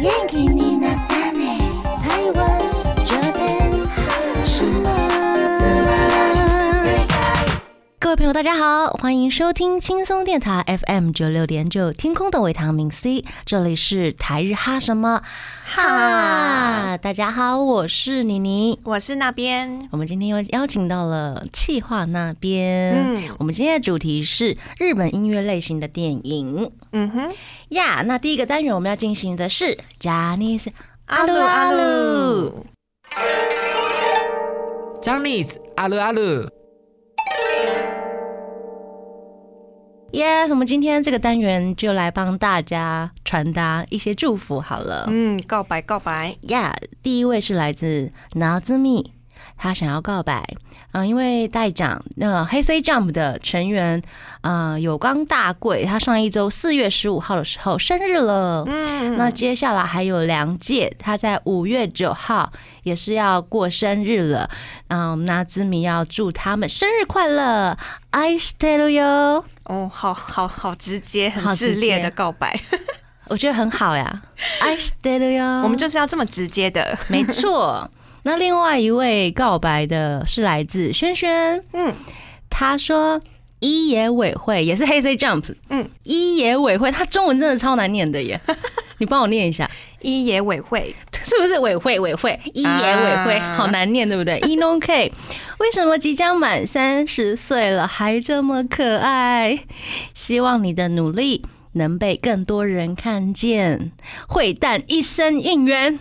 献给你朋友，大家好，欢迎收听轻松电台 FM 九六点九，天空的维他命 C，这里是台日哈什么？哈？大家好，我是妮妮。我是那边，我们今天又邀请到了气化那边，嗯。我们今天的主题是日本音乐类型的电影。嗯哼，呀。那第一个单元我们要进行的是 Janis 阿鲁阿鲁，j a n i c e 阿鲁阿鲁，Yes，我们今天这个单元就来帮大家传达一些祝福好了。嗯，告白告白，呀第一位是来自 Nazumi，他想要告白。嗯、因为代讲那个黑 C Jump 的成员，呃，有冈大贵，他上一周四月十五号的时候生日了。嗯，那接下来还有梁介，他在五月九号也是要过生日了。嗯，那之米要祝他们生日快乐，I stay you，哦，好好好直接，很直烈的告白，我觉得很好呀，I stay you。我们就是要这么直接的，没错。那另外一位告白的是来自轩轩，嗯。他说一野委会也是黑 C Jump，嗯，一野委会，他中文真的超难念的耶，你帮我念一下。一野委会，是不是委会？委会。一野委会、啊。好难念，对不对？一 non K，为什么即将满三十岁了还这么可爱？希望你的努力能被更多人看见。会蛋一生应援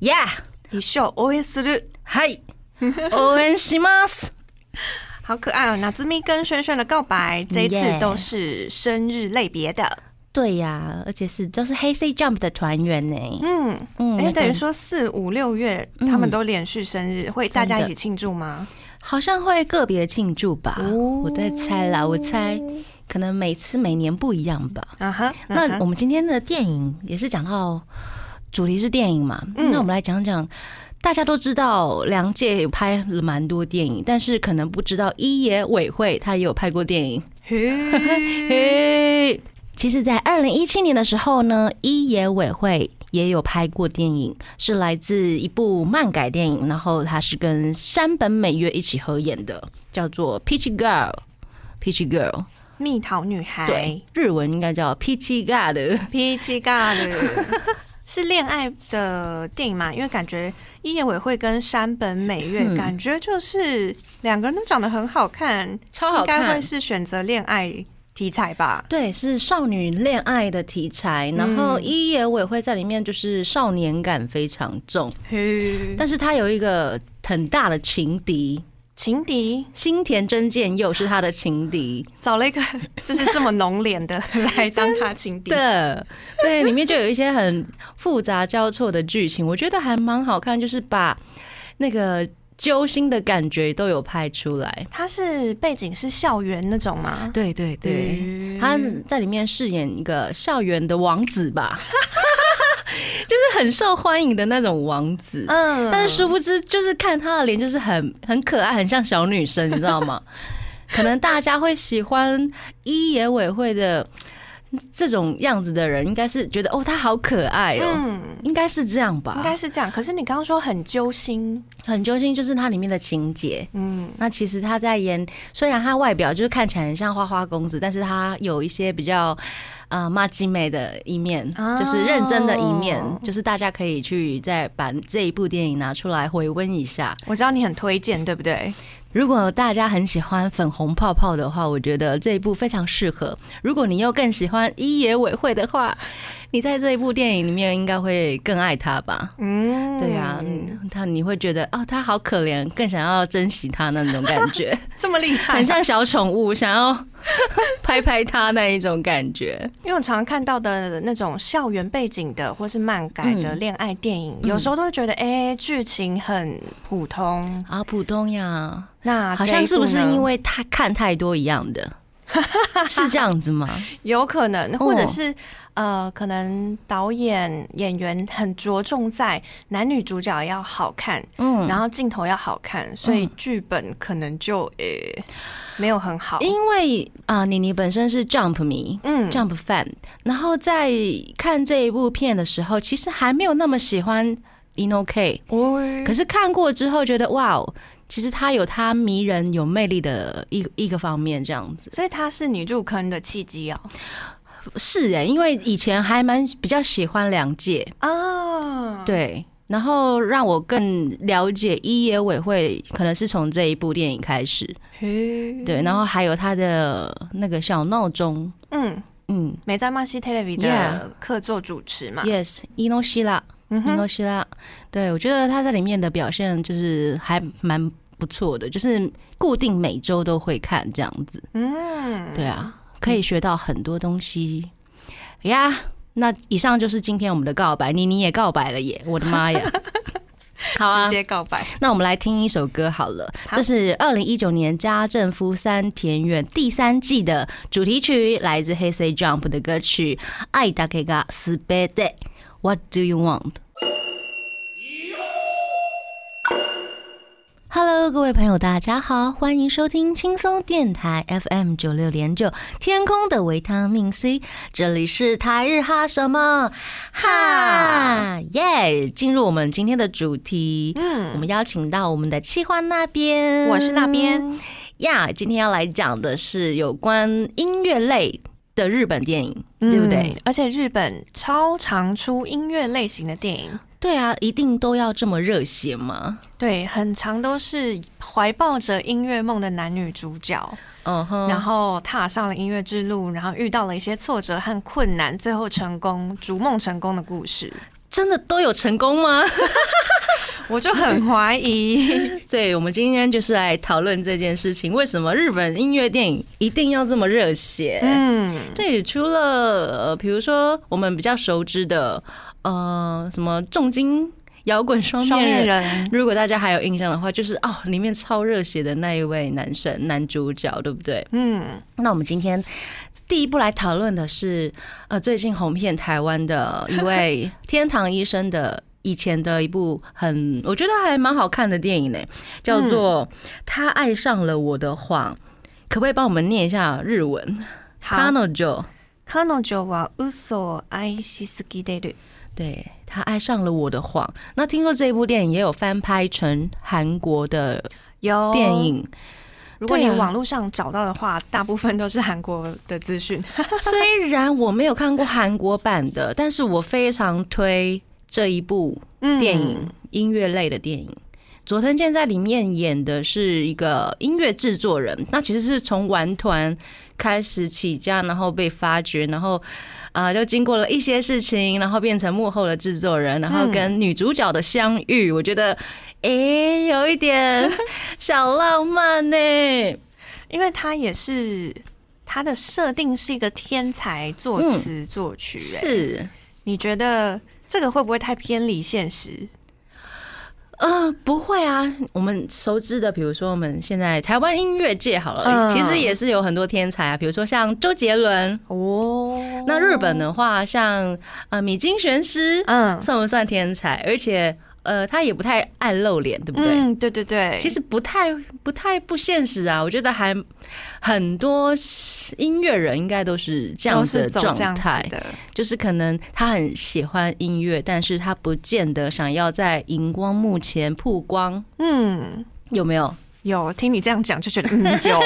，Yeah，一秀応援する，嗨，応援します。好可爱哦！那兹咪跟轩轩的告白，这一次 Yeah 都是生日类别的，对呀，而且是都是黑 C Jump 的团员呢。嗯，嗯哎，等于说四五六月他们都连续生日，会大家一起庆祝吗？好像会个别庆祝吧，哦我在猜啦，我猜可能每次每年不一样吧。啊哈，那嗯哼我们今天的电影也是讲到 主题是电影嘛，嗯那我们来讲讲。大家都知道梁介有拍了蛮多电影，但是可能不知道一野委会他也有拍过电影。嘿 嘿，其实，在二零一七年的时候呢，一野委会也有拍过电影，是来自一部漫改电影，然后它是跟山本美月一起合演的，叫做《Peachy Girl》。Peachy Girl，蜜桃女孩对，，日文应该叫 Peachy God。是恋爱的电影嘛？因为感觉一野委会跟山本美月，嗯。感觉就是两个人都长得很好看，超好看。应该会是选择恋爱题材吧？对，是少女恋爱的题材，然后嗯。一野委会在里面就是少年感非常重，嘿，但是他有一个很大的情敌，情敌新田真剑佑是他的情敌。找了一个 就是这么浓脸的来当他情敌，的，对，里面就有一些很复杂交错的剧情，我觉得还蛮好看，就是把那个揪心的感觉都有拍出来。他是背景是校园那种吗？对对对，嗯他在里面饰演一个校园的王子吧，就是很受欢迎的那种王子。嗯但是殊不知，就是看他的脸，就是很很可爱，很像小女生，你知道吗？可能大家会喜欢一野委会的这种样子的人，应该是觉得哦，他好可爱哦，嗯，应该是这样吧？应该是这样。可是你刚刚说很揪心，很揪心，就是它里面的情节。嗯，那其实他在演，虽然他外表就是看起来很像花花公子，但是他有一些比较呃马吉美的一面，哦就是认真的一面，就是大家可以去再把这一部电影拿出来回温一下。我知道你很推荐，对不对？如果大家很喜欢粉红泡泡的话，我觉得这一部非常适合。如果你又更喜欢一野委会的话，你在这一部电影里面应该会更爱他吧？嗯，对呀、他你会觉得哦，他好可怜，更想要珍惜他那种感觉，这么厉害，很像小宠物，想要 拍拍他那一种感觉。因为我常常看到的那种校园背景的，或是漫改的恋爱电影，嗯有时候都会觉得，哎、剧情很普通。啊，普通呀，那好像是不是因为他看太多一样的？是这样子吗？有可能，或者哦是、呃，可能导演演员很着重在男女主角要好看，嗯，然后镜头要好看，所以嗯剧本可能就呃、没有很好。因为啊，妮妮本身是 Jump 迷。嗯 Jump fan，然后在看这一部片的时候，其实还没有那么喜欢 Ino K，哦可是看过之后觉得哇哦，其实他有他迷人、有魅力的一个一个方面，这样子。所以它是你入坑的契机哦。是哎，因为以前还蛮比较喜欢梁界，啊，，对，然后让我更了解一野委会，可能是从这一部电影开始，嘿。对，然后还有他的那个小闹钟，嗯，嗯。美在马西 television 的客座主持嘛，，yes，伊诺希拉，伊诺希拉，对我觉得他在里面的表现就是还蛮不错的，就是固定每周都会看这样子，嗯，对啊，可以学到很多东西。呀。那以上就是今天我们的告白，妮妮也告白了耶！我的妈呀！好啊直，接告白，那我们来听一首歌好了，好这是二零一九年家政夫三田园第三季的主题曲，来自黑 C Jump 的歌曲《爱だけがすべて》。What do you want？Hello，各位朋友，大家好，欢迎收听轻松电台 FM 九六点九，天空的维他命 C，这里是台日哈什么哈耶！进入我们今天的主题，嗯我嗯，们邀请到我们的企划那边，我是那边，呀。今天要来讲的是有关音乐类的日本电影，对不对嗯？？而且日本超常出音乐类型的电影。对啊，一定都要这么热血吗？对，很长都是怀抱着音乐梦的男女主角，嗯哼，然后踏上了音乐之路，然后遇到了一些挫折和困难，最后成功，逐梦成功的故事。真的都有成功吗？我就很怀疑，所以我们今天就是来讨论这件事情，为什么日本音乐电影一定要这么热血？嗯，对，除了呃，比如说我们比较熟知的呃，什么重金摇滚双双面面人。人，如果大家还有印象的话，就是哦，里面超热血的那一位男神男主角，对不对？嗯，那我们今天第一步来讨论的是，呃，最近红遍台湾的一位天堂医生的以前的一部很，我觉得还蛮好看的电影呢，叫做《他爱上了我的谎》，可不可以帮我们念一下日文好。 ？Kanojo，彼女は嘘を愛しすぎてる。 对他爱上了我的谎。那听说这一部电影也有翻拍成韩国的有电，影，如果你网络上找到的话，大部分都是韩国的资讯。虽然我没有看过韩国版的，但是我非常推这一部嗯电影，音乐类的电影。佐藤健在里面演的是一个音乐制作人，那其实是从玩团开始起家，然后被发掘，然后啊、呃就经过了一些事情，然后变成幕后的制作人，然后跟女主角的相遇，我觉得诶、有一点 小浪漫呢。因为他也是他的设定是一个天才作词作曲、欸，是，你觉得这个会不会太偏离现实？呃，不会啊，我们熟知的，比如说我们现在台湾音乐界好了，嗯其实也是有很多天才啊，比如说像周杰伦。哦，那日本的话，像呃米津玄师，嗯，算不算天才？而且呃，他也不太爱露脸，对不对？嗯，对对对，其实不太不太不现实啊，我觉得还很多音乐人应该都是这样子的状态子，的，就是可能他很喜欢音乐，但是他不见得想要在荧光幕前曝光，嗯。有没有？有听你这样讲，就觉得嗯 有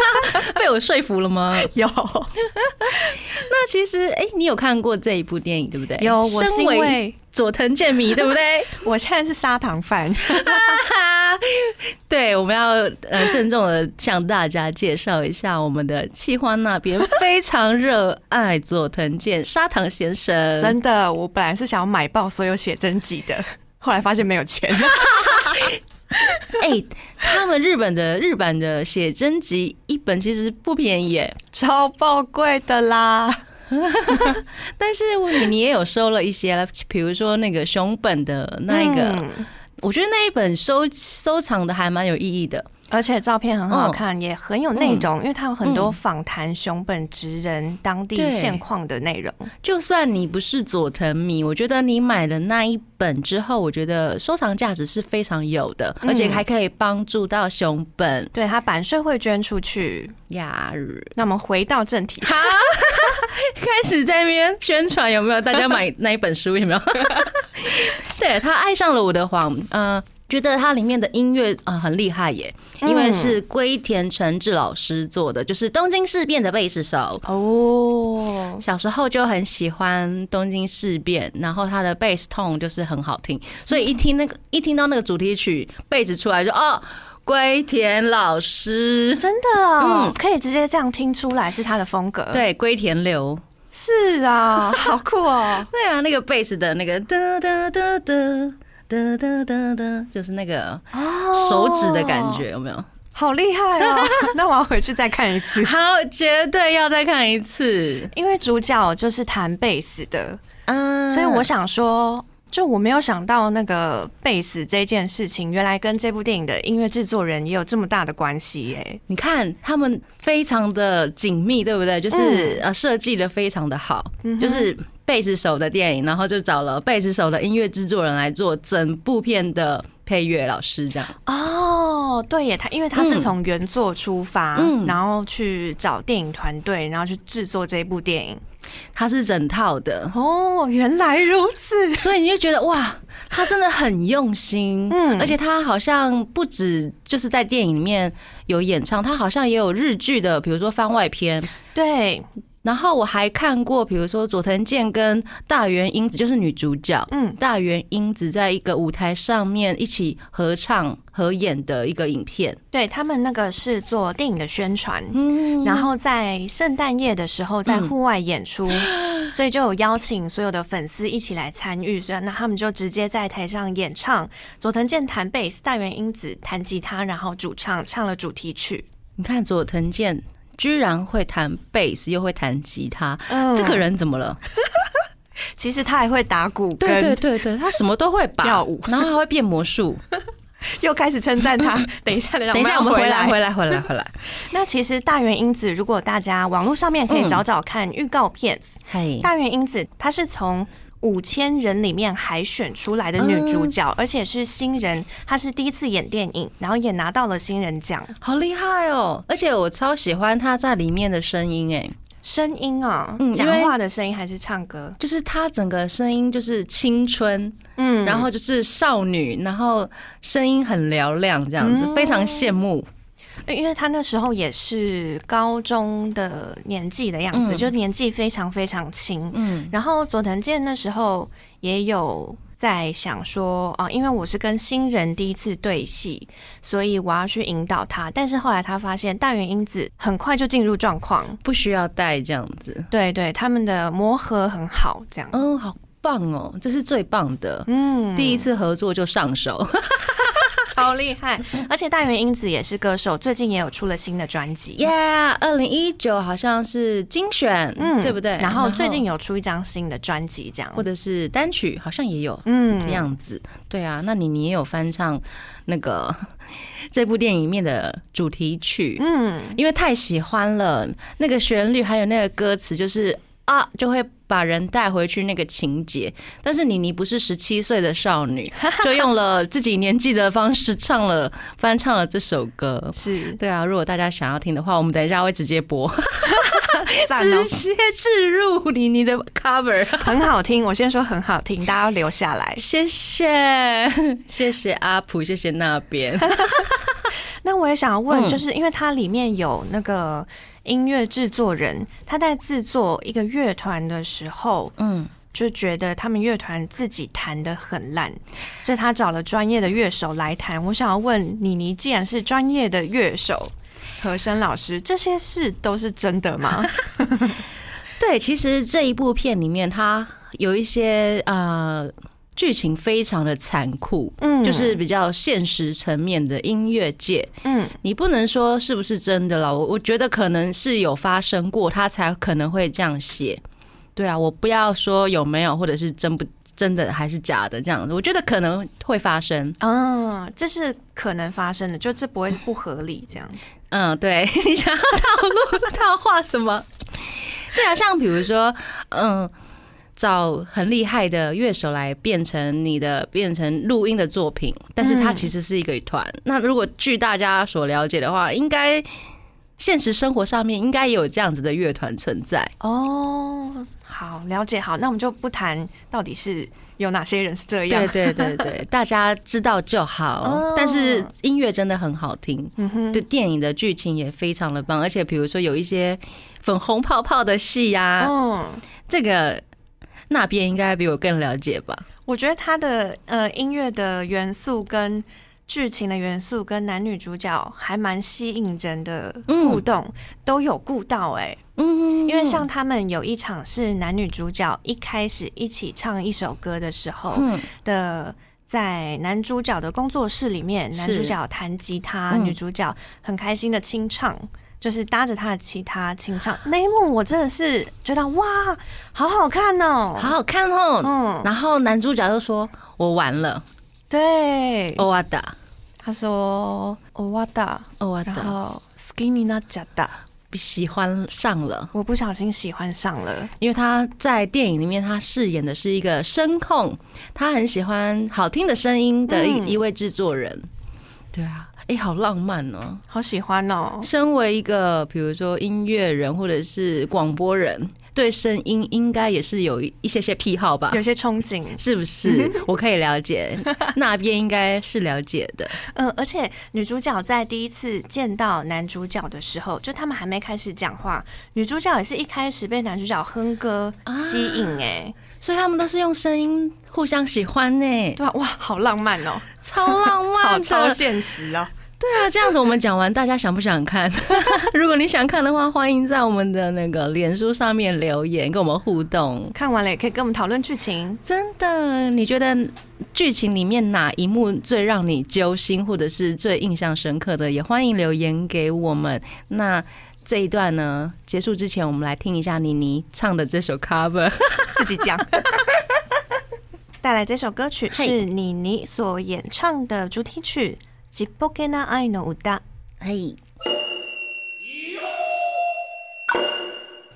被我说服了吗？有那其实，哎、你有看过这一部电影对不对？有，我是因为佐藤健迷，对不对？我现在是砂糖饭，对，我们要呃郑重的向大家介绍一下我们的气花那边非常热爱佐藤健砂糖先生，真的，我本来是想要买爆所有写真集的，后来发现没有钱。哎、他们日本的日版的写真集一本其实不便宜耶，超爆贵的啦！但是你你也有收了一些了，比如说那个熊本的那一个，嗯我觉得那一本收收藏的还蛮有意义的。而且照片很嗯好看，也很有内容，因为它有很多访谈熊本职人当地现况的内容。就算你不是佐藤迷，我觉得你买了那一本之后，我觉得收藏价值是非常有的，嗯而且还可以帮助到熊本对，他版税会捐出去。呀。那我们回到正题，好开始在那边宣传有没有？大家买那一本书有没有？对他爱上了我的谎，呃，觉得它里面的音乐啊、呃很厉害耶，因为是龟田诚志老师做的，就是东京事变的贝斯手。哦，小时候就很喜欢东京事变，然后他的贝斯痛就是很好听，所以一听那个一听到那个主题曲贝斯出来就哦，龟田老师，真的？哦，嗯。可以直接这样听出来是他的风格。，对龟田流，是啊，好酷哦。对啊，那个贝斯的那个哒哒哒哒哒哒哒哒，就是那个手指的感觉，有没有？好厉害哦！那我要回去再看一次，好，绝对要再看一次。因为主角就是弹贝斯的，嗯所以我想说，就我没有想到那个贝斯这件事情，原来跟这部电影的音乐制作人也有这么大的关系耶。你看他们非常的紧密，对不对？就是呃设计的非常的好，就是贝斯手的电影，然后就找了贝斯手的音乐制作人来做整部片的配乐老师，这样。哦，对耶，他因为他是从原作出发，嗯然后去找电影团队，然后去制作这部电影。它是整套的，哦，原来如此。所以你就觉得哇，他真的很用心，嗯而且他好像不止就是在电影里面有演唱，他好像也有日剧的，比如说番外篇。对，然后我还看过，比如说佐藤健跟大原英子，就是女主角，嗯，大原英子在一个舞台上面一起合唱合演的一个影片。对他们那个是做电影的宣传。嗯，然后在圣诞夜的时候，在户外演出，所以就有邀请所有的粉丝一起来参与。所以那他们就直接在台上演唱，佐藤健弹贝斯，大原英子弹吉他，然后主唱唱了主题曲。你看佐藤健居然会弹贝斯，又会弹吉他，嗯这个人怎么了？其实他还会打鼓，对对跟对对，他什么都会吧，跳舞然后还会变魔术。又开始称赞他。等一下，等一下，等一下，我们回来，回来，回来，回来。那其实大原英子，如果大家网络上面可以找找看预告片，嘿，大原英子她是从。五千人里面海选出来的女主角，而且是新人，她是第一次演电影，然后也拿到了新人奖。好厉害哦！而且我超喜欢她在里面的声音，哎，声音啊嗯，讲、话的声音还是唱歌？就是她整个声音就是青春，嗯然后就是少女，然后声音很嘹亮，这样子，嗯非常羡慕。因为他那时候也是高中的年纪的样子，嗯就年纪非常非常轻。嗯，然后佐藤健那时候也有在想说，哦、因为我是跟新人第一次对戏，所以我要去引导他。但是后来他发现大原英子很快就进入状况，不需要带这样子。对对，他们的磨合很好，这样。嗯，好棒哦，这是最棒的。嗯，第一次合作就上手，超厉害，而且大原英子也是歌手，最近也有出了新的专辑。耶！二零一九好像是精选，嗯，对不对？然后最近有出一张新的专辑，这样。或者是单曲，好像也有。嗯这样子，对啊，那你你也有翻唱那个 这部电影里面的主题曲，嗯，因为太喜欢了，那个旋律还有那个歌词，就是啊，就会把人带回去那个情节。但是妮妮不是十七岁的少女，就用了自己年纪的方式唱了翻唱了这首歌。是对啊，如果大家想要听的话，我们等一下会直接播，直，接置入妮妮的 cover。很好听。我先说很好听，大家要留下来。谢谢，谢谢阿普，谢谢那边。那我也想要问，嗯就是因为它里面有那个音乐制作人，他在制作一个乐团的时候，嗯，就觉得他们乐团自己弹的很烂，所以他找了专业的乐手来弹。我想要问妮妮，既然是专业的乐手。和声老师，这些事都是真的吗？对，其实这一部片里面，他有一些呃剧情非常的残酷，嗯就是比较现实层面的音乐界，嗯你不能说是不是真的啦，我我觉得可能是有发生过，他才可能会这样写。对啊，我不要说有没有，或者是真不真的还是假的这样子。我觉得可能会发生。嗯，这是可能发生的，就这不会是不合理这样子。嗯，对 你想要套路套话什么？对啊，像比如说，嗯。找很厉害的乐手来变成你的变成录音的作品，但是它其实是一个团。那如果据大家所了解的话，应该现实生活上面应该也有这样子的乐团存在哦。好，了解好，那我们就不谈到底是有哪些人是这样。对对对对，大家知道就好。但是音乐真的很好听，嗯，对电影的剧情也非常的棒，而且比如说有一些粉红泡泡的戏呀，嗯，这个。那边应该比我更了解吧？我觉得他的呃音乐的元素跟剧情的元素跟男女主角还蛮吸引人的互动都有顾到哎，嗯，因为像他们有一场是男女主角一开始一起唱一首歌的时候的，在男主角的工作室里面，男主角弹吉他，女主角很开心的清唱。就是搭着他的其他清唱那一幕，我真的是觉得哇，好好看哦，好好看哦。嗯，然后男主角就说：“我完了。”对，欧哇达，他说：“欧哇达，欧哇达。”然后 skinny 那假的，喜欢上了，我不小心喜欢上了，因为他在电影里面他饰演的是一个声控，他很喜欢好听的声音的一一位制作人。对啊。哎，好浪漫哦，好喜欢哦！身为一个，比如说音乐人或者是广播人，对声音应该也是有一些些癖好吧？有些憧憬，是不是？我可以了解，那边应该是了解的。嗯，而且女主角在第一次见到男主角的时候，就他们还没开始讲话，女主角也是一开始被男主角哼歌吸引，哎，所以他们都是用声音互相喜欢呢。对啊，哇，好浪漫哦，超浪漫，好超现实哦。对啊，这样子我们讲完，大家想不想看？如果你想看的话，欢迎在我们的那个脸书上面留言，跟我们互动。看完了也可以跟我们讨论剧情。真的，你觉得剧情里面哪一幕最让你揪心，或者是最印象深刻的，也欢迎留言给我们。那这一段呢，结束之前，我们来听一下妮妮唱的这首 cover，自己讲。带来这首歌曲是妮妮所演唱的主题曲。ちっぽけな愛の歌。はい。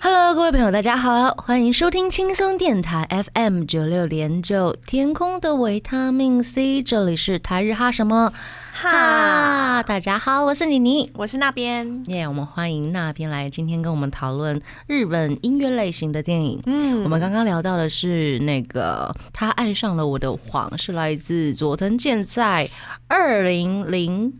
Hello，各位朋友，大家好，欢迎收听轻松电台 FM 九六点九，天空的维他命 C，这里是台日哈什么哈？大家好，我是妮妮，我是那边耶，我们欢迎那边来，今天跟我们讨论日本音乐类型的电影。嗯，我们刚刚聊到的是那个他爱上了我的谎，是来自佐藤健在二零零。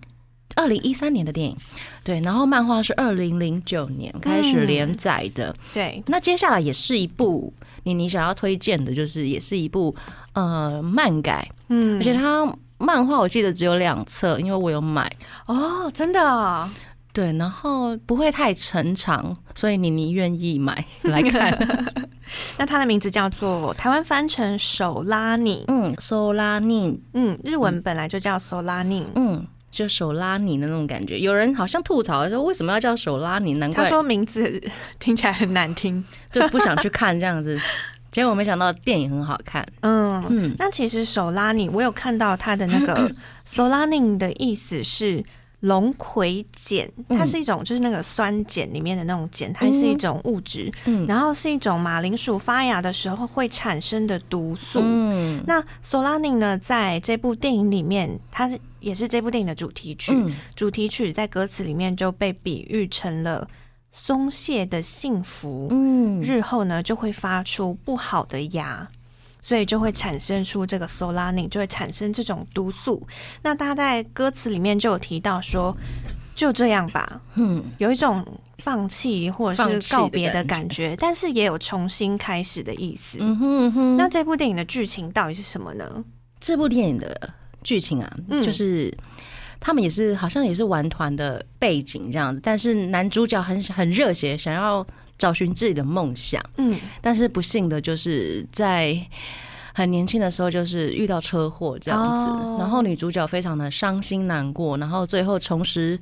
二零一三年的电影，对，然后漫画是二零零九年开始连载的，对。那接下来也是一部你你想要推荐的，就是也是一部呃漫改，嗯，而且它漫画我记得只有两册，因为我有买。哦，真的，对，然后不会太沉长，所以你你愿意买 来看。那它的名字叫做台湾翻成手拉你，嗯，手拉你，嗯，日文本来就叫手拉你，嗯。就手拉你的那种感觉，有人好像吐槽说为什么要叫手拉你？难怪他说名字听起来很难听，就不想去看这样子。结果没想到电影很好看。嗯嗯，那其实手拉你，我有看到他的那个 手拉你的意思是龙葵碱，它是一种就是那个酸碱里面的那种碱，它是一种物质，嗯，然后是一种马铃薯发芽的时候会产生的毒素。嗯，那索拉尼呢，在这部电影里面，它是。也是这部电影的主题曲，主题曲在歌词里面就被比喻成了松懈的幸福，嗯，日后呢就会发出不好的芽，所以就会产生出这个 solanin，就会产生这种毒素。那他在歌词里面就有提到说，就这样吧，嗯，有一种放弃或者是告别的感觉，但是也有重新开始的意思。嗯哼，那这部电影的剧情到底是什么呢？这部电影的。剧情啊，就是他们也是好像也是玩团的背景这样子，但是男主角很很热血，想要找寻自己的梦想，嗯，但是不幸的就是在很年轻的时候就是遇到车祸这样子，然后女主角非常的伤心难过，然后最后重拾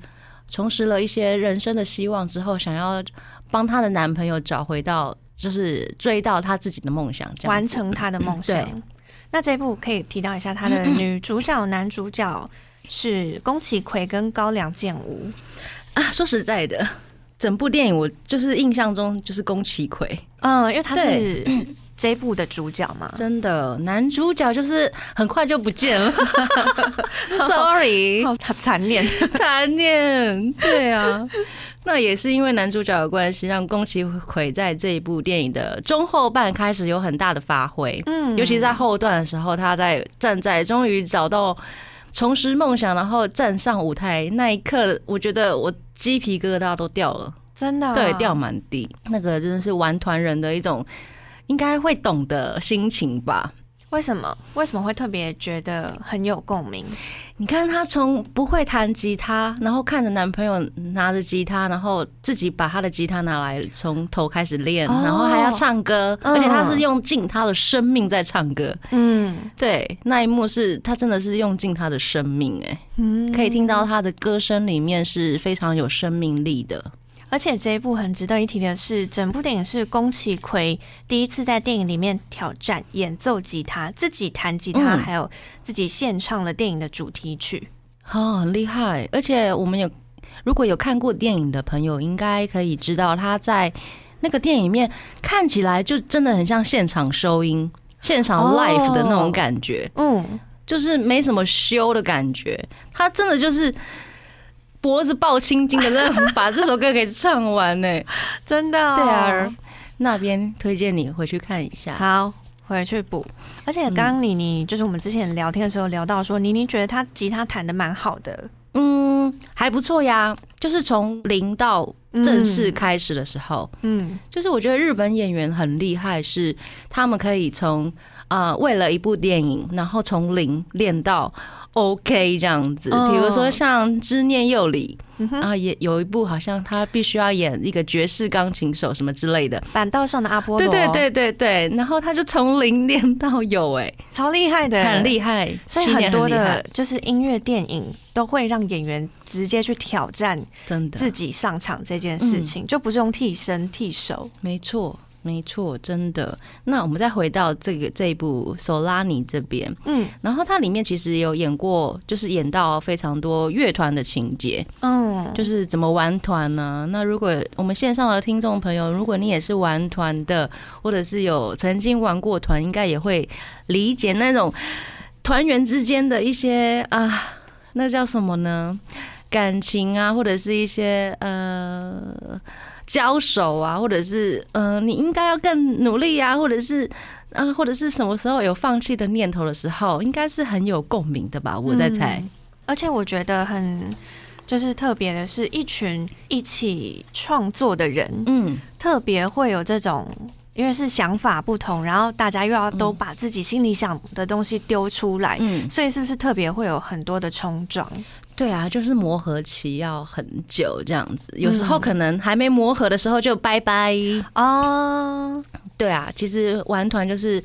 重拾了一些人生的希望之后，想要帮她的男朋友找回到，就是追到她自己的梦想，这样完成她的梦想。那这部可以提到一下，它的女主角、男主角是宫崎葵跟高良健吾。啊，说实在的，整部电影我就是印象中就是宫崎葵，嗯，因为他是对 这部的主角嘛。真的男主角就是很快就不见了，sorry，他残念，残念，对啊。那也是因为男主角的关系，让宫崎葵在这一部电影的中后半开始有很大的发挥。嗯尤其在后段的时候，他在站在终于找到重拾梦想，然后站上舞台那一刻，我觉得我鸡皮疙瘩都掉了，真的对，掉满地。那个真的是玩团人的一种应该会懂的心情吧。为什么？为什么会特别觉得很有共鸣？你看她从不会弹吉他，然后看着男朋友拿着吉他，然后自己把他的吉他拿来从头开始练，哦然后还要唱歌，嗯而且她是用尽她的生命在唱歌。嗯对，那一幕是她真的是用尽她的生命、哎，嗯可以听到她的歌声里面是非常有生命力的。而且这一部很值得一提的是，整部电影是宫崎葵第一次在电影里面挑战演奏吉他，自己弹吉他，嗯还有自己献唱了电影的主题曲。哦，很厉害！而且我们有如果有看过电影的朋友，应该可以知道他在那个电影里面看起来就真的很像现场收音、现场哦 live 的那种感觉，嗯，就是没什么修的感觉。他真的就是脖子抱青筋的，真的把这首歌给唱完呢。真的、哦，对啊，那边推荐你回去看一下。好，回去补。而且刚刚妮妮就是我们之前聊天的时候聊到说，妮妮觉得她吉他弹的蛮好的，嗯，还不错呀。就是从零到正式开始的时候，嗯就是我觉得日本演员很厉害，是他们可以从呃为了一部电影，然后从零练到 OK 这样子。哦比如说像《知念又里》，嗯哼然后也有一部好像他必须要演一个爵士钢琴手什么之类的。板道上的阿波对罗，对，对对对，然后他就从零练到有，哎，超厉害的，很厉害。所以很多的就是音乐电影都会让演员直接去挑战真的自己上场这件事情，就不是用替身替手。没错，没错，真的。那我们再回到这个这一部《索拉尼》这边，嗯。然后它里面其实有演过，就是演到非常多乐团的情节，嗯，就是怎么玩团呢、那如果我们线上的听众朋友，如果你也是玩团的，或者是有曾经玩过团，应该也会理解那种团员之间的一些啊，那叫什么呢？感情啊，或者是一些呃交手啊，或者是呃你应该要更努力啊，或者是啊，或者是什么时候有放弃的念头的时候，应该是很有共鸣的吧？我在猜。嗯而且我觉得很就是特别的是，一群一起创作的人，嗯，特别会有这种。因为是想法不同，然后大家又要都把自己心里想的东西丢出来，嗯所以是不是特别会有很多的冲撞？对啊，就是磨合期要很久这样子，有时候可能还没磨合的时候就拜拜。哦，对啊，其实玩团就是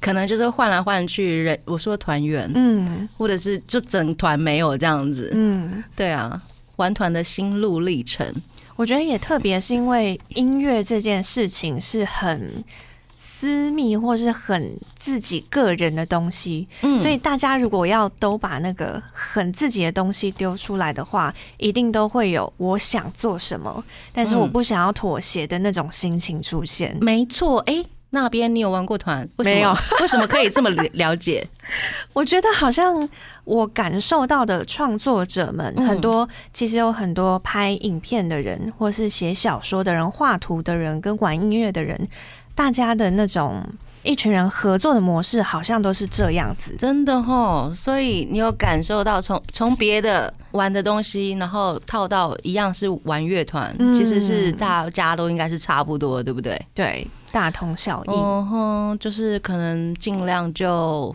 可能就是换来换去，人我说团员，嗯或者是就整团没有这样子。嗯，对啊，玩团的心路历程。我觉得也特别是因为音乐这件事情是很私密或是很自己个人的东西，嗯所以大家如果要都把那个很自己的东西丢出来的话，一定都会有我想做什么，但是我不想要妥协的那种心情出现。没错，哎、那边你有玩过团？没有？为什么可以这么了了解？我觉得好像我感受到的创作者们嗯很多，其实有很多拍影片的人，或是写小说的人、画图的人，跟玩音乐的人，大家的那种一群人合作的模式，好像都是这样子。真的哦，所以你有感受到从从别的玩的东西，然后套到一样是玩乐团，嗯其实是大家都应该是差不多，对不对？对，大同小异。嗯哼，就是可能尽量就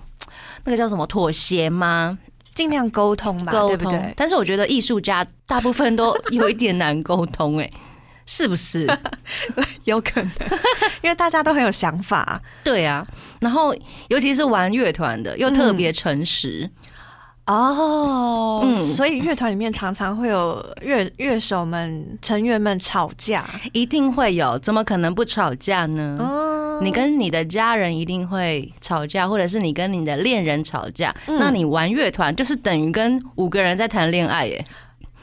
那个叫什么妥协吗？尽量沟通吧，沟通。对不对？但是我觉得艺术家大部分都有一点难沟通，哎，是不是？有可能，因为大家都很有想法。对啊。然后尤其是玩乐团的，又特别诚实。哦嗯所以乐团里面常常会有乐乐手们成员们吵架。一定会有，怎么可能不吵架呢？哦你跟你的家人一定会吵架，或者是你跟你的恋人吵架，嗯那你玩乐团就是等于跟五个人在谈恋爱耶。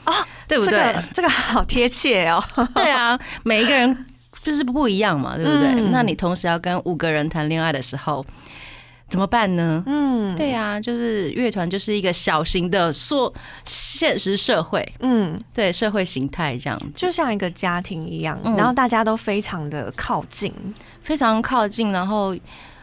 哦，对不对？这个这个好贴切哦。对啊，每一个人就是不一样嘛，对不对？嗯那你同时要跟五个人谈恋爱的时候，怎么办呢？嗯，对啊，就是乐团就是一个小型的说现实社会，嗯，对社会形态这样子，就像一个家庭一样，嗯然后大家都非常的靠近。非常靠近，然后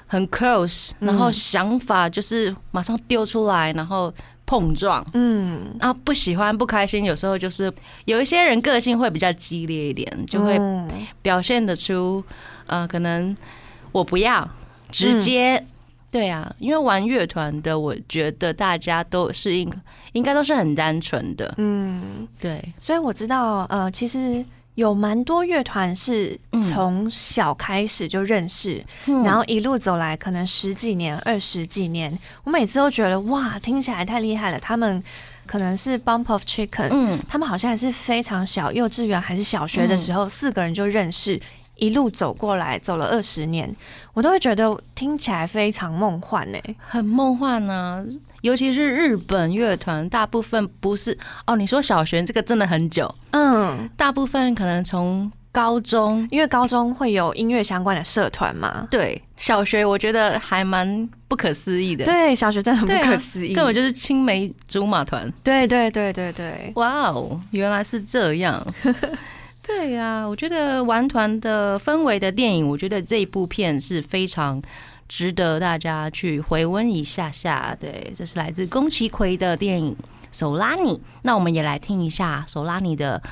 很 close，嗯然后想法就是马上丢出来，然后碰撞。嗯，然后不喜欢、不开心，有时候就是有一些人个性会比较激烈一点，就会嗯。表现得出，呃，可能我不要，直接，对啊，因为玩乐团的，我觉得大家都是应应该都是很单纯的，嗯，对，所以我知道，呃，其实有蛮多乐团是从小开始就认识，嗯然后一路走来，可能十几年、二十几年，我每次都觉得哇，听起来太厉害了。他们可能是 Bump of Chicken，、嗯，他们好像还是非常小，幼稚园还是小学的时候，四个人就认识。一路走过来，走了二十年，我都会觉得听起来非常梦幻呢。很梦幻呢、尤其是日本乐团，大部分不是哦，你说小学这个真的很久，嗯，大部分可能从高中。因为高中会有音乐相关的社团嘛。对，小学我觉得还蛮不可思议的，对，小学真的很不可思议，根本就是青梅竹马团。对对对对对，哇哦，原来是这样。对呀、我觉得玩团的氛围的电影，我觉得这一部片是非常值得大家去回温一下下。对，这是来自宫崎葵的电影《手拉你》。那我们也来听一下手拉你的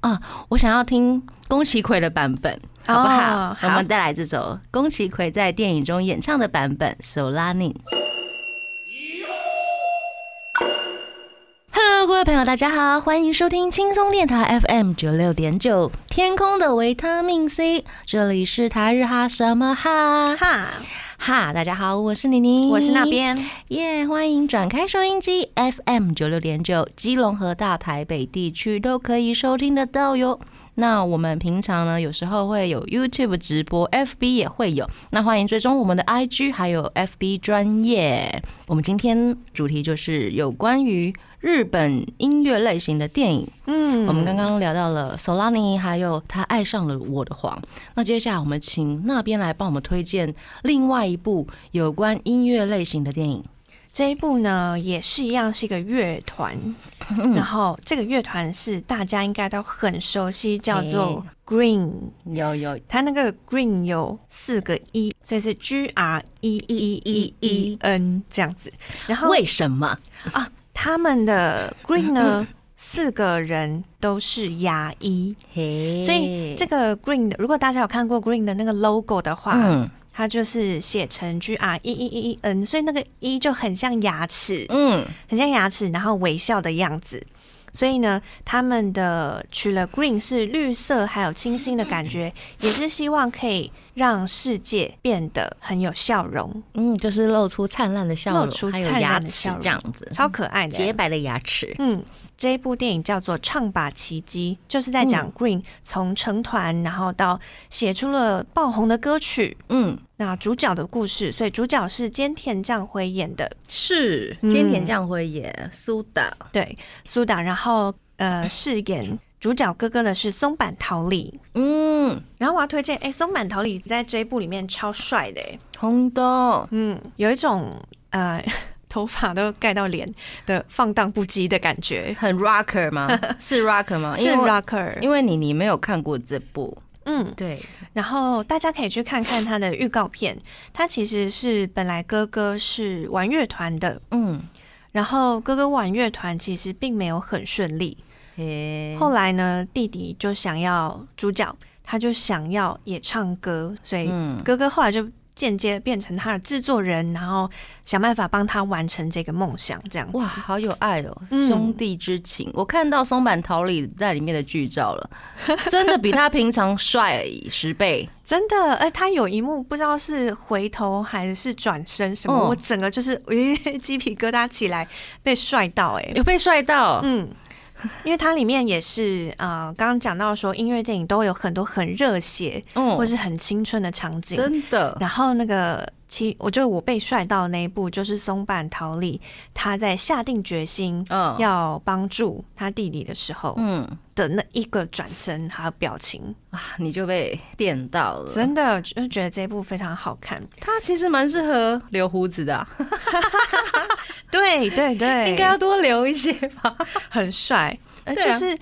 啊，我想要听宫崎葵的版本，好不好？我们带来这首宫崎葵在电影中演唱的版本《手拉你》。各位朋友，大家好，欢迎收听轻松电台 FM 九六点九，天空的维他命 C，这里是台日哈什么哈？哈，哈，大家好，我是妮妮，我是那边，耶欢迎转开收音机 FM 九六点九，基隆和大台北地区都可以收听得到哟。那我们平常呢，有时候会有 YouTube 直播，FB 也会有。那欢迎追踪我们的 IG 还有 FB 专业。我们今天主题就是有关于日本音乐类型的电影。嗯我们刚刚聊到了 Solani，还有他爱上了我的黄。那接下来我们请那边来帮我们推荐另外一部有关音乐类型的电影。这一部呢也是一样是一个乐团，嗯。然后这个乐团是大家应该都很熟悉，叫做 Green。有有。它那个 Green 有四个一，所以是 G R E E E E N 这样子。然后为什么？他们的 Green 呢，四个人都是牙医，所以这个 Green 的，如果大家有看过 Green 的那个 logo 的话，嗯它就是写成 G R E E E E N，所以那个一就很像牙齿，嗯很像牙齿，然后微笑的样子。所以呢，他们的取了 green 是绿色，还有清新的感觉，也是希望可以让世界变得很有笑容，嗯，就是露出灿烂的笑容，露出灿牙齿烂的笑容。这样子，超可爱的、洁白的牙齿。嗯，这一部电影叫做《唱吧奇迹》，就是在讲 Green 从成团，然后到写出了爆红的歌曲。嗯，那主角的故事，所以主角是菅田将晖演的，是嗯。菅田将晖演苏打，对，苏打。然后呃，饰演主角哥哥的是松坂桃李。嗯，然后我要推荐，哎，松坂桃李在这一部里面超帅的，哎，红豆，嗯，有一种呃 头发都盖到脸的放荡不羁的感觉，很 rocker 吗？是 rocker 吗？是 rocker，因为你你没有看过这部，嗯，对，然后大家可以去看看他的预告片，他其实是本来哥哥是玩乐团的，嗯，然后哥哥玩乐团其实并没有很顺利，嘿，后来呢，弟弟就想要主角，他就想要也唱歌，所以嗯哥哥后来就间接变成他的制作人，然后想办法帮他完成这个梦想，这样子。哇，好有爱哦，嗯兄弟之情。我看到松坂桃李在里面的剧照了，真的比他平常帅十倍。真的，哎，他有一幕不知道是回头还是转身什么，哦我整个就是咦、鸡皮疙瘩起来，被帅到哎、有被帅到，嗯，因为它里面也是呃，刚刚讲到说音乐电影都会有很多很热血嗯或是很青春的场景，真的，然后那个其我觉得我被帅到的那一部就是松坂桃李，他在下定决心嗯要帮助他弟弟的时候嗯的那一个转身还有表情，啊，你就被电到了。真的就觉得这一部非常好看。他其实蛮适合留胡子的啊、对对对，应该要多留一些吧。很帅，呃，对啊就是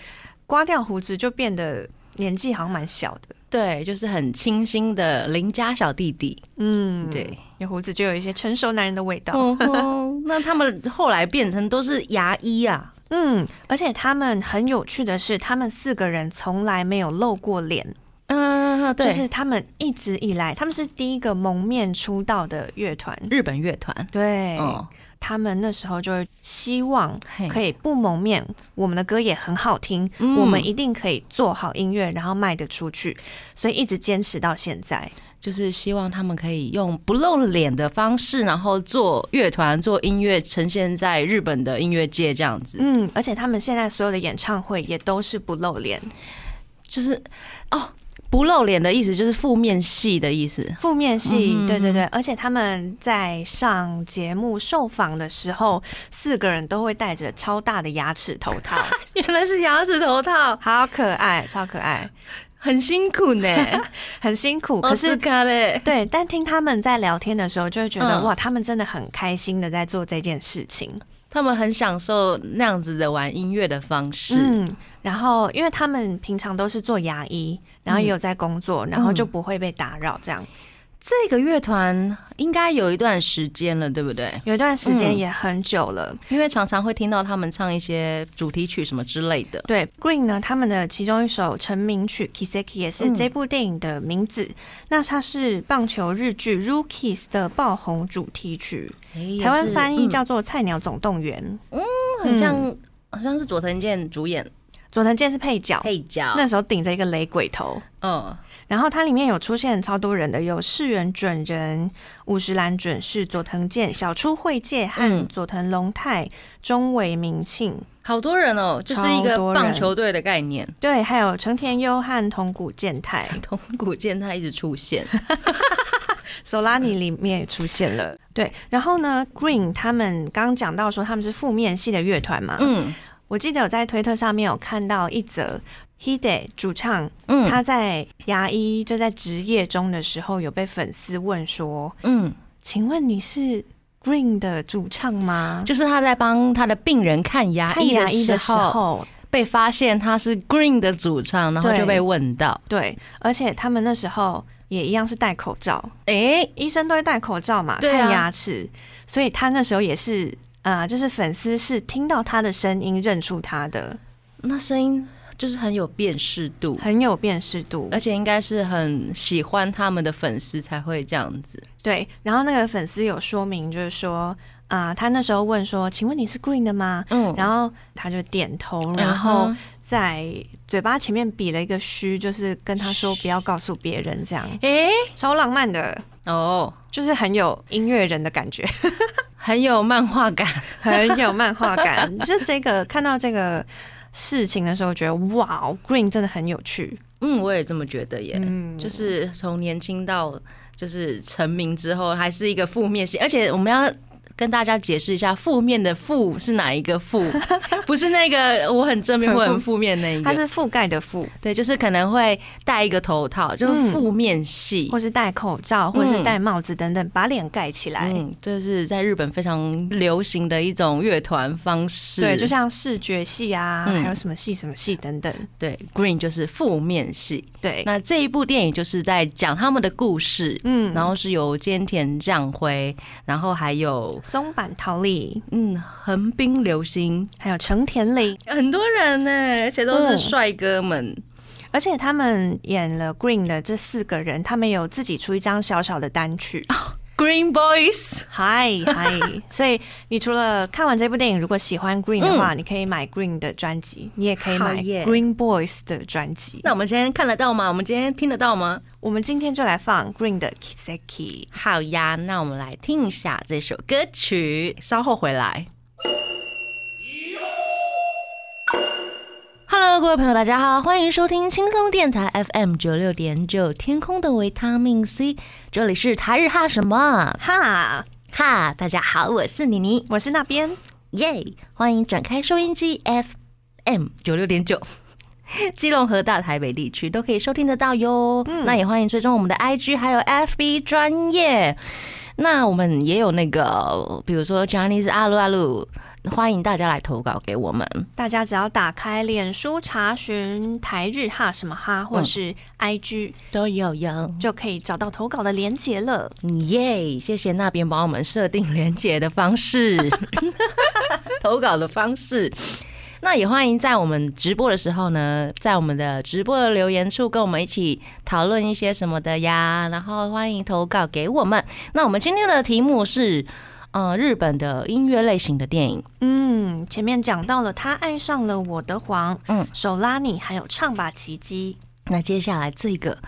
刮掉胡子就变得年纪好像蛮小的。对，就是很清新的邻家小弟弟。嗯，对，有胡子就有一些成熟男人的味道。哦，那他们后来变成都是牙医啊。嗯，而且他们很有趣的是，他们四个人从来没有露过脸，嗯，对，就是他们一直以来，他们是第一个蒙面出道的乐团。日本乐团。对，哦，他们那时候就希望可以不蒙面，我们的歌也很好听，嗯我们一定可以做好音乐，然后卖得出去，所以一直坚持到现在。就是希望他们可以用不露脸的方式，然后做乐团、做音乐，呈现在日本的音乐界这样子。嗯，而且他们现在所有的演唱会也都是不露脸，就是哦，不露脸的意思就是负面戏的意思。负面戏，嗯对对对，而且他们在上节目受访的时候，四个人都会戴着超大的牙齿头套，原来是牙齿头套，好可爱，超可爱，很辛苦呢。很辛苦，可可是对，但听他们在聊天的时候，就会觉得、嗯。哇，他们真的很开心的在做这件事情。他们很享受那样子的玩音乐的方式。嗯，然后因为他们平常都是做牙医，然后也有在工作，然后就不会被打扰。这样这个乐团应该有一段时间了，对不对？有一段时间嗯也很久了。因为常常会听到他们唱一些主题曲什么之类的。对，Green 呢，他们的其中一首成名曲《Kiseki》也是嗯这部电影的名字。那它是棒球日剧《Rookies》的爆红主题曲，台湾翻译叫做《菜鸟总动员》。嗯很像，好像是佐藤健主演佐藤健是配角，配角。那时候顶着一个雷鬼头。嗯，然后它里面有出现超多人的，有世元准人、五十岚准是佐藤健、小出惠介和嗯佐藤龙太、中尾明庆，好多人哦，就是一个棒球队的概念。对，还有成田优和同谷健太。同谷健太一直出现，手拉尼里面也出现了。对，然后呢，Green 他们刚刚讲到说他们是负面系的乐团嘛，嗯我记得有在推特上面有看到一则 Hide 主唱嗯，他在牙医就在职业中的时候有被粉丝问说，嗯，请问你是 Green 的主唱吗？就是他在帮他的病人看牙医的时时候，候，被发现他是 Green 的主唱，然后对就被问到，对，而且他们那时候也一样是戴口罩，哎，医生都会戴口罩嘛，啊。看牙齿，所以他那时候也是。啊、就是粉丝是听到他的声音认出他的，那声音就是很有辨识度，很有辨识度。而且应该是很喜欢他们的粉丝才会这样子。对，然后那个粉丝有说明，就是说啊、他那时候问说：“请问你是 Green 的吗？”嗯，然后他就点头，嗯然后在嘴巴前面比了一个虚，就是跟他说不要告诉别人，这样哎，超浪漫的，哦，就是很有音乐人的感觉，很有漫画感。很有漫画感。就这个看到这个事情的时候，觉得哇，Green 真的很有趣。嗯，我也这么觉得耶。嗯，就是从年轻到就是成名之后，还是一个负面性，而且我们要。跟大家解释一下，负面的负是哪一个负？不是那个我很正面或很负面那一个，它是覆盖的覆，对，就是可能会戴一个头套，就是嗯负面系。或是戴口罩，或是戴帽子等等，把脸盖起来。嗯，这是在日本非常流行的一种乐团方式。对，就像视觉系啊，嗯还有什么系什么系等等。对，Green 就是负面系。对，那这一部电影就是在讲他们的故事，嗯然后是由菅田将晖，然后还有松坂桃李，嗯横滨流星，还有成田凌，很多人呢，而且都是嗯帅哥们。而且他们演了 Green 的这四个人，他们有自己出一张小小的单曲。Green Boys，嗨嗨，所以你除了看完这部电影，如果喜欢 Green 的话，你可以买 Green 的专辑，你也可以买 Green Boys 的专辑。那我们今天看得到吗？我们今天听得到吗？我们今天就来放 Green 的 Kiseki。好呀，那我们来听一下这首歌曲，稍后回来。Hello，各位朋友，大家好，欢迎收听轻松电台 FM 九六点九，天空的维他命 C，这里是台日哈什么哈，哈，大家好，我是妮妮，我是那边，耶欢迎转开收音机 FM 九六点九。基隆和大台北地区都可以收听得到哟。那也欢迎追踪我们的 IG 还有 FB 专业。那我们也有那个，比如说 Johnny's 阿鲁阿鲁，欢迎大家来投稿给我们。大家只要打开脸书查询台日哈什么哈，或是 IG 都有有，就可以找到投稿的连结了。耶！谢谢那边帮我们设定连结的方式，投稿的方式。那也欢迎在我们直播的时候呢，在我们的直播的留言处跟我们一起讨论一些什么的呀。然后欢迎投稿给我们。那我们今天的题目是，呃，日本的音乐类型的电影。嗯，前面讲到了他爱上了我的黄，嗯，手拉你，还有唱吧奇迹。那接下来这个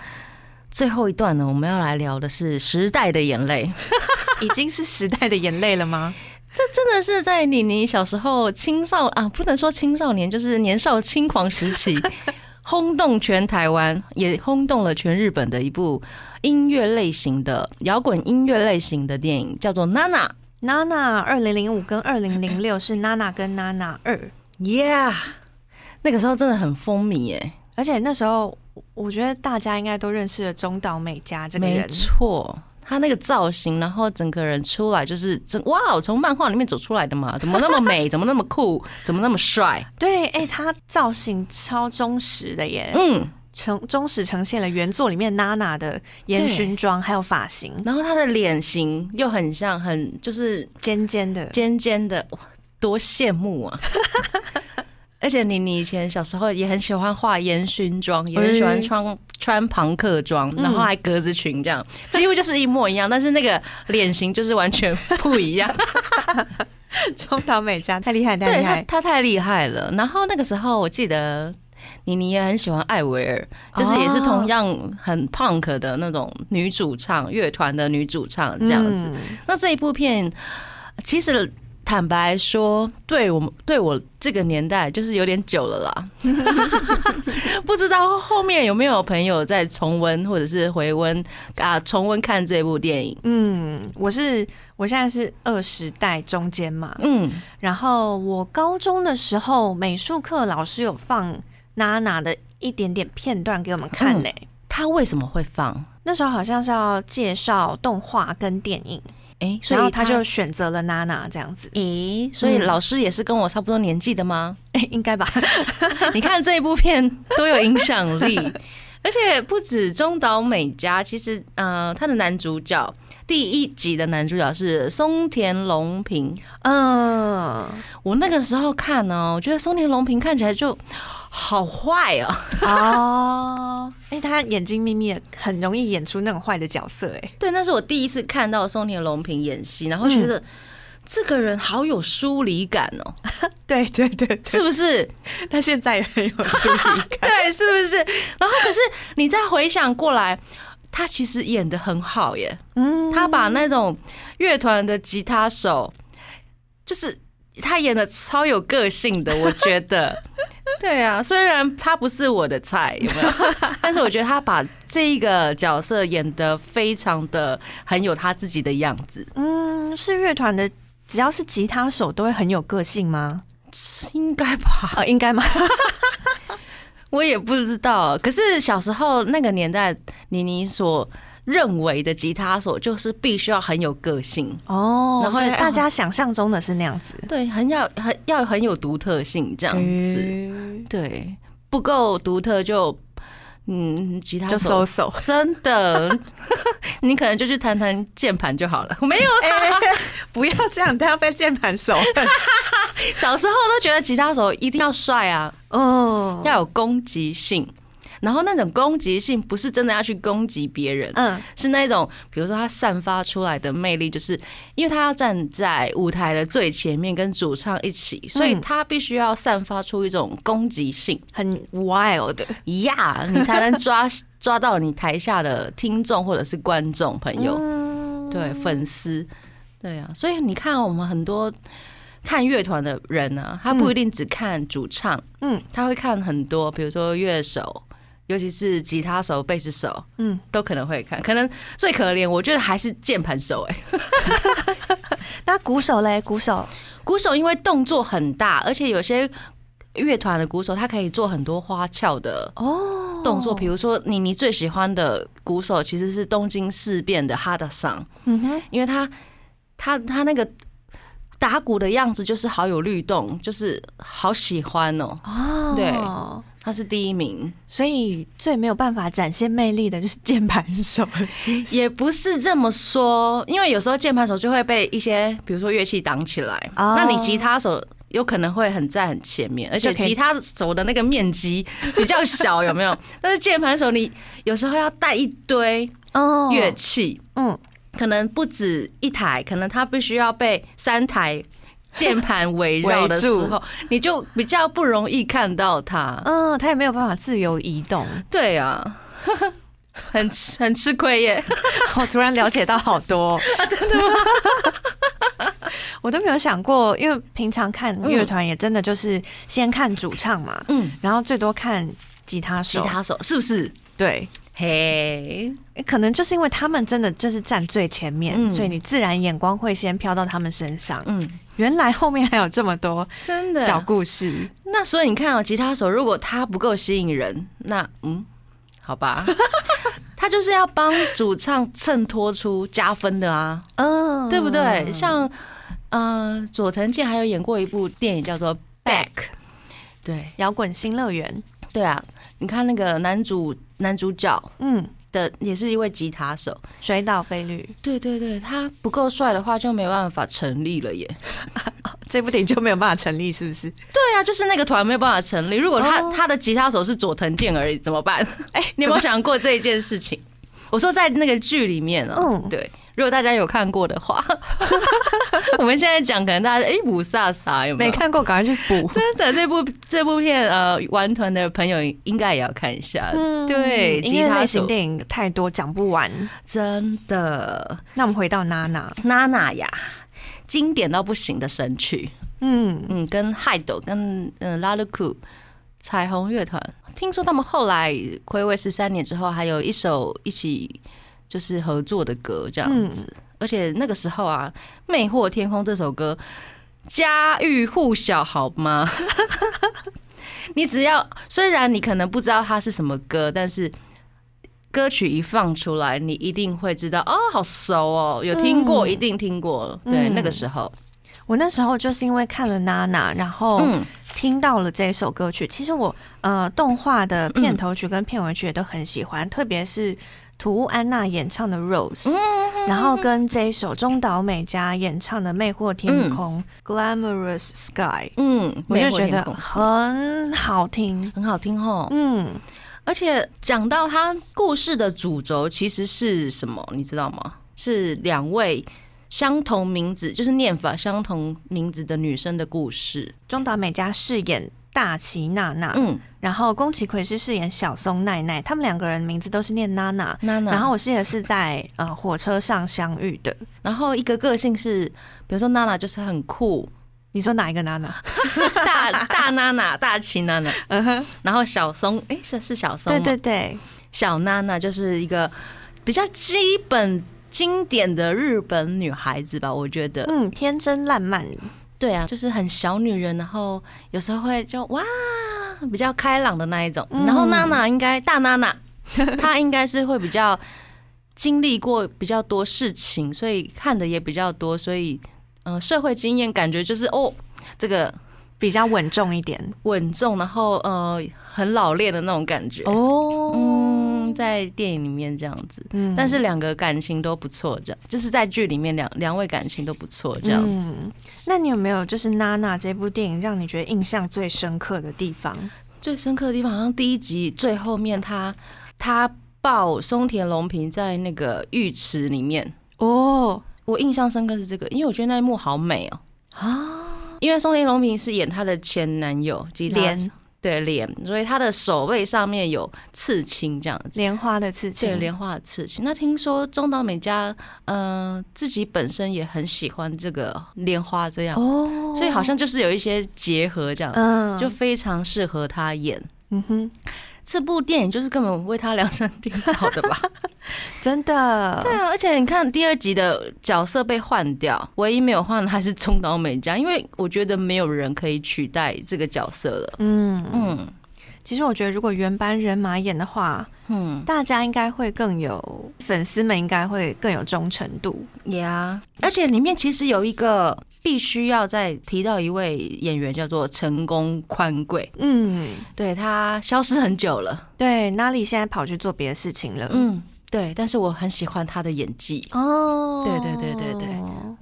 最后一段呢，我们要来聊的是时代的眼泪，已经是时代的眼泪了吗？这真的是在妮妮小时候青少啊，不能说青少年，就是年少轻狂时期，轰动全台湾，也轰动了全日本的一部音乐类型的摇滚音乐类型的电影，叫做《娜娜》。娜娜二零零五跟二零零六是娜娜跟娜娜二，Yeah，那个时候真的很风靡耶，而且那时候我觉得大家应该都认识了中岛美嘉这个人，没错。她那个造型，然后整个人出来就是真哇！从漫画里面走出来的嘛，怎么那么美？怎么那么酷？怎么那么帅？对，哎，她造型超忠实的耶，嗯，呈忠实呈现了原作里面娜娜的烟熏妆还有发型，然后她的脸型又很像，很就是尖尖的，尖尖的，哇，多羡慕啊！而且你你以前小时候也很喜欢画烟熏妆，也很喜欢穿穿朋克装，然后还格子裙，这样几乎就是一模一样，但是那个脸型就是完全 不一样。中岛美嘉太厉害，太厉害，他太厉害了。然后那个时候我记得妮妮也很喜欢艾薇儿，就是也是同样很 punk 的那种女主唱，乐团的女主唱这样子。那这一部片其实。坦白说，对我们对我这个年代就是有点久了啦。不知道后面有没有朋友在重温或者是回温啊？重温看这部电影。嗯，我是我现在是二十代中间嘛。嗯，然后我高中的时候美术课老师有放娜娜的一点点片段给我们看呢。他为什么会放？那时候好像是要介绍动画跟电影。哎，然后他就选择了娜娜这样子。咦，所以老师也是跟我差不多年纪的吗？哎，应该吧。你看这一部片多有影响力，而且不止中岛美嘉，其实呃，他的男主角第一集的男主角是松田龙平。嗯，我那个时候看呢，我觉得松田龙平看起来就。好坏哦！哦，哎，他眼睛眯眯，很容易演出那种坏的角色。哎，对，那是我第一次看到松田龙平演戏，然后觉得这个人好有疏离感哦。对对对，是不是？他现在也很有疏离感，对，是不是？然后可是你再回想过来，他其实演的很好耶。嗯，他把那种乐团的吉他手，就是他演的超有个性的，我觉得。对啊，虽然他不是我的菜，有没有？但是我觉得他把这个角色演的非常的很有他自己的样子。嗯，是乐团的，只要是吉他手都会很有个性吗？应该吧？啊，应该吗？我也不知道。可是小时候那个年代，妮妮所。认为的吉他手就是必须要很有个性哦，然后大家想象中的是那样子，对，很要很要很有独特性这样子，对，不够独特就嗯，吉他手，真的，你可能就去弹弹键盘就好了，没有，不要这样，他要被键盘手。小时候都觉得吉他手一定要帅啊，哦，要有攻击性。然后那种攻击性不是真的要去攻击别人，嗯，是那种比如说他散发出来的魅力，就是因为他要站在舞台的最前面跟主唱一起，所以他必须要散发出一种攻击性，很 wild 呀，你才能抓 抓到你台下的听众或者是观众朋友，对粉丝，对啊，所以你看我们很多看乐团的人呢、他不一定只看主唱，嗯。他会看很多，比如说乐手，尤其是吉他手、贝斯手，嗯，都可能会看。可能最可怜，我觉得还是键盘手、哎，那鼓手嘞？鼓手鼓手因为动作很大，而且有些乐团的鼓手他可以做很多花俏的哦动作，比如说你你最喜欢的鼓手其实是东京事变的哈德桑，嗯哼，因为他他他那个打鼓的样子就是好有律动，就是好喜欢哦。哦，对他是第一名，所以最没有办法展现魅力的就是键盘手，也不是这么说，因为有时候键盘手就会被一些比如说乐器挡起来，哦。那你吉他手。有可能会很在很前面，而且吉他手的那个面积比较小，有没有？但是键盘手你有时候要带一堆哦乐器，嗯，可能不止一台，可能他必须要被三台 键盘围绕的时候，你就比较不容易看到它。嗯，它也没有办法自由移动。对啊，很吃很吃亏耶。我突然了解到好多，真的吗？我都没有想过，因为平常看乐团也真的就是先看主唱嘛，嗯，然后最多看吉他手，吉他手是不是？对。嘿，可能就是因为他们真的就是站最前面，嗯。所以你自然眼光会先飘到他们身上。嗯，原来后面还有这么多真的。小故事，那所以你看哦，吉他手如果他不够吸引人，那嗯，好吧，他就是要帮主唱衬托出加分的啊。嗯，对不对？像呃，佐藤健还有演过一部电影叫做《Back》，对。摇滚新乐园，对啊，你看那个男主男主角嗯，的也是一位吉他手，水岛飞律对对对，他不够帅的话就没办法成立了耶。这部电影就没有办法成立，是不是？对啊，就是那个团没有办法成立。如果他、哦他的吉他手是佐藤健而已，怎么办？哎、你有没有想过这一件事情？我说在那个剧里面啊，嗯对，如果大家有看过的话，我们现在讲，可能大家哎五萨萨有没有？没看过，赶快去补。真的，这部这部片呃，玩团的朋友应该也要看一下。对，嗯因为吉他类型电影太多，讲不完。真的，那我们回到娜娜，娜娜呀，经典到不行的神曲，嗯，嗯，跟海斗跟嗯拉鲁库彩虹乐团，听说他们后来暌违十三年之后，还有一首一起就是合作的歌这样子，而且那个时候啊，《魅惑天空》这首歌家喻户晓，好吗？你只要虽然你可能不知道它是什么歌，但是歌曲一放出来，你一定会知道哦，好熟哦，有听过，嗯。一定听过。对，嗯那个时候，我那时候就是因为看了娜娜，然后嗯，听到了这首歌曲。其实我呃，动画的片头曲跟片尾曲也都很喜欢，特别是土屋安娜演唱的《Rose》，然后跟这一首中岛美嘉演唱的《魅惑天空》（Glamorous Sky），嗯，我就觉得很好听。很好听哦。嗯，而且讲到他故事的主轴其实是什么，你知道吗？是两位相同名字，就是念法相同名字的女生的故事。中岛美嘉饰演大崎娜娜，嗯，然后宫崎葵是饰演小松奈奈，他们两个人名字都是念娜娜。娜娜，然后我记得是在呃火车上相遇的。然后一个个性是，比如说娜娜就是很酷，你说哪一个娜娜？大大娜娜，大齐娜娜。嗯哼，然后小松，哎、是是小松吗，对对对，小娜娜就是一个比较基本经典的日本女孩子吧，我觉得。嗯，天真烂漫，对啊，就是很小女人，然后有时候会就哇，比较开朗的那一种。嗯然后娜娜应该大娜娜，她应该是会比较经历过比较多事情，所以看的也比较多，所以呃，社会经验感觉就是哦，这个比较稳重一点。稳重，然后呃，很老练的那种感觉。哦，嗯，在电影里面这样子，嗯。但是两个感情都不错，这样就是在剧里面两两位感情都不错，这样子。嗯。那你有没有就是娜娜这部电影让你觉得印象最深刻的地方？最深刻的地方好像第一集最后面他他抱松田龙平在那个浴池里面，哦。我印象深刻是这个，因为我觉得那一幕好美哦、啊，因为松田龙平是演她的前男友吉他莲对脸，所以他的手背上面有刺青这样子。莲花的刺青，对，莲花的刺青。那听说中岛美嘉，嗯，自己本身也很喜欢这个莲花这样，哦，所以好像就是有一些结合这样，嗯，就非常适合他演。嗯哼，这部电影就是根本为他量身定造的吧？真的，对啊，而且你看第二集的角色被换掉，唯一没有换的还是中岛美嘉，因为我觉得没有人可以取代这个角色了。嗯嗯其实我觉得，如果原班人马演的话，嗯，大家应该会更有粉丝们应该会更有忠诚度。呀，而且里面其实有一个必须要再提到一位演员，叫做成功宽贵，嗯，对他消失很久了。对，哪里现在跑去做别的事情了？嗯，对，但是我很喜欢他的演技，哦，对对对对对。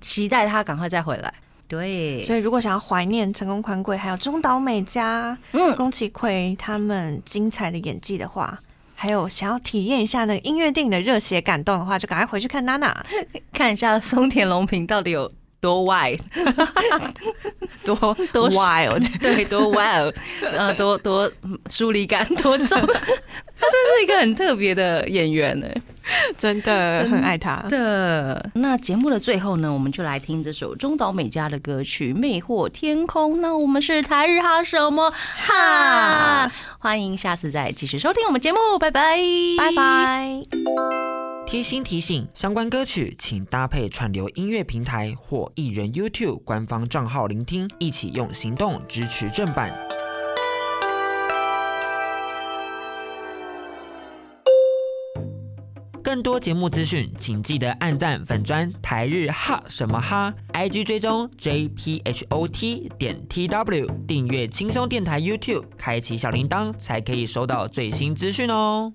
期待他赶快再回来。对，所以如果想要怀念成功宽贵，还有中岛美嘉、嗯，宫崎葵他们精彩的演技的话，还有想要体验一下那个音乐电影的热血感动的话，就赶快回去看娜娜，看一下松田龙平到底有多 wild，多 多 wild，对，多 wild，呃，多多嗯疏离感多重，他真是一个很特别的演员呢。真的很爱他。的，那节目的最后呢，我们就来听这首中岛美嘉的歌曲《魅惑天空》。那我们是台日哈什么哈？欢迎下次再继续收听我们节目，拜拜，拜。拜。贴心提醒：相关歌曲请搭配串流音乐平台或艺人 YouTube 官方账号聆听，一起用行动支持正版。更多节目资讯，请记得按赞粉砖台日哈什么哈，IG 追踪 JPHOT 点 TW，订阅轻松电台 YouTube，开启小铃铛才可以收到最新资讯哦。